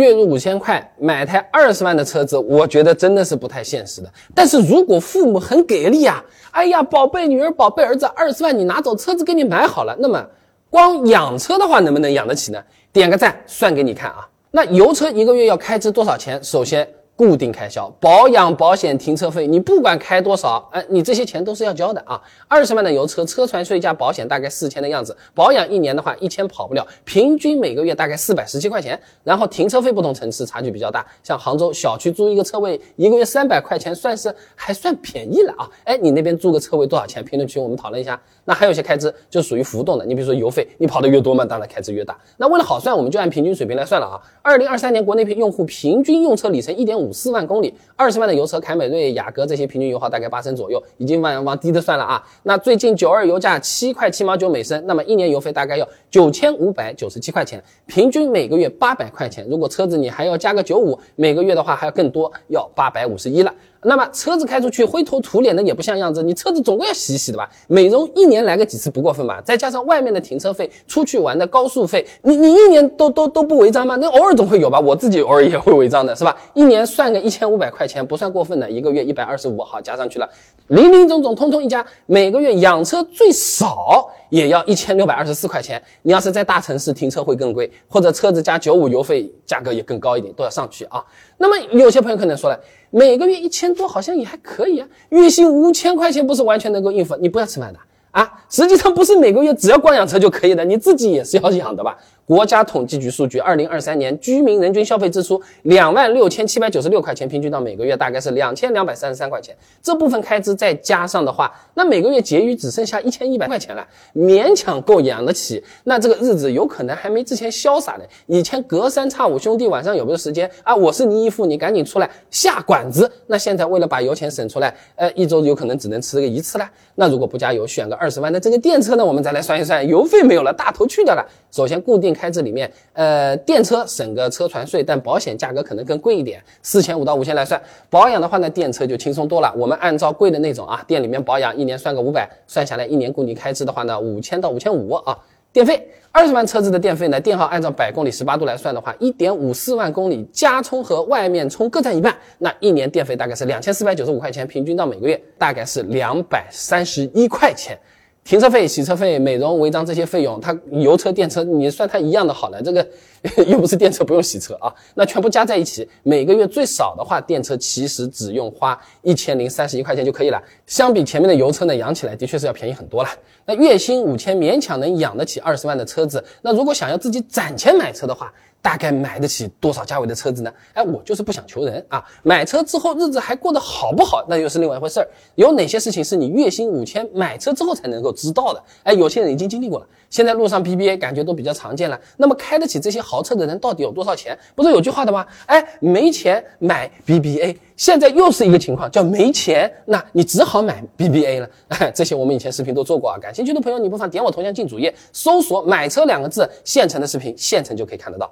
月入五千块买台二十万的车子，我觉得真的是不太现实的。但是如果父母很给力啊，哎呀，宝贝女儿、宝贝儿子，二十万你拿走，车子给你买好了，那么光养车的话，能不能养得起呢？点个赞，算给你看啊。那油车一个月要开支多少钱？首先。固定开销，保养、保险、停车费，你不管开多少，哎，你这些钱都是要交的啊。二十万的油车，车船税加保险大概四千的样子，保养一年的话一千跑不了，平均每个月大概四百十七块钱。然后停车费不同城市差距比较大，像杭州小区租一个车位，一个月三百块钱，算是还算便宜了啊。哎，你那边租个车位多少钱？评论区我们讨论一下。那还有些开支就属于浮动的，你比如说油费，你跑的越多嘛，当然开支越大。那为了好算，我们就按平均水平来算了啊。二零二三年国内用户平均用车里程一点五四万公里。二十万的油车，凯美瑞、雅阁这些平均油耗大概八升左右，已经往往低的算了啊。那最近九二油价七块七毛九每升，那么一年油费大概要九千五百九十七块钱，平均每个月八百块钱。如果车子你还要加个九五，每个月的话还要更多，要八百五十一了。那么车子开出去灰头土脸的也不像样子，你车子总归要洗洗的吧？美容一年来个几次不过分吧？再加上外面的停车费、出去玩的高速费，你你一年都都都不违章吗？那偶尔总会有吧？我自己偶尔也会违章的，是吧？一年算个一千五百块钱不算过分的，一个月一百二十五，好加上去了，零零总总通通一家，每个月养车最少也要一千六百二十四块钱。你要是在大城市停车会更贵，或者车子加九五油费价格也更高一点，都要上去啊。那么有些朋友可能说了。每个月一千多好像也还可以啊，月薪五千块钱不是完全能够应付？你不要吃饭的啊！实际上不是每个月只要光养车就可以的，你自己也是要养的吧？国家统计局数据，二零二三年居民人均消费支出两万六千七百九十六块钱，平均到每个月大概是两千两百三十三块钱。这部分开支再加上的话，那每个月结余只剩下一千一百块钱了，勉强够养得起。那这个日子有可能还没之前潇洒呢。以前隔三差五兄弟晚上有没有时间啊？我是你义父，你赶紧出来下馆子。那现在为了把油钱省出来，呃，一周有可能只能吃个一次了。那如果不加油，选个二十万的这个电车呢？我们再来算一算，油费没有了，大头去掉了。首先固定。开支里面，呃，电车省个车船税，但保险价格可能更贵一点，四千五到五千来算。保养的话呢，电车就轻松多了。我们按照贵的那种啊，店里面保养一年算个五百，算下来一年固定开支的话呢，五千到五千五啊。电费二十万车子的电费呢，电耗按照百公里十八度来算的话，一点五四万公里加充和外面充各占一半，那一年电费大概是两千四百九十五块钱，平均到每个月大概是两百三十一块钱。停车费、洗车费、美容、违章这些费用，它油车、电车，你算它一样的好了。这个 又不是电车不用洗车啊，那全部加在一起，每个月最少的话，电车其实只用花一千零三十一块钱就可以了。相比前面的油车呢，养起来的确是要便宜很多了。那月薪五千，勉强能养得起二十万的车子。那如果想要自己攒钱买车的话，大概买得起多少价位的车子呢？哎，我就是不想求人啊。买车之后日子还过得好不好，那又是另外一回事儿。有哪些事情是你月薪五千买车之后才能够知道的？哎，有些人已经经历过了。现在路上 BBA 感觉都比较常见了。那么开得起这些豪车的人到底有多少钱？不是有句话的吗？哎，没钱买 BBA。现在又是一个情况，叫没钱，那你只好买 BBA 了。这些我们以前视频都做过啊。感兴趣的朋友，你不妨点我头像进主页，搜索“买车”两个字，现成的视频现成就可以看得到。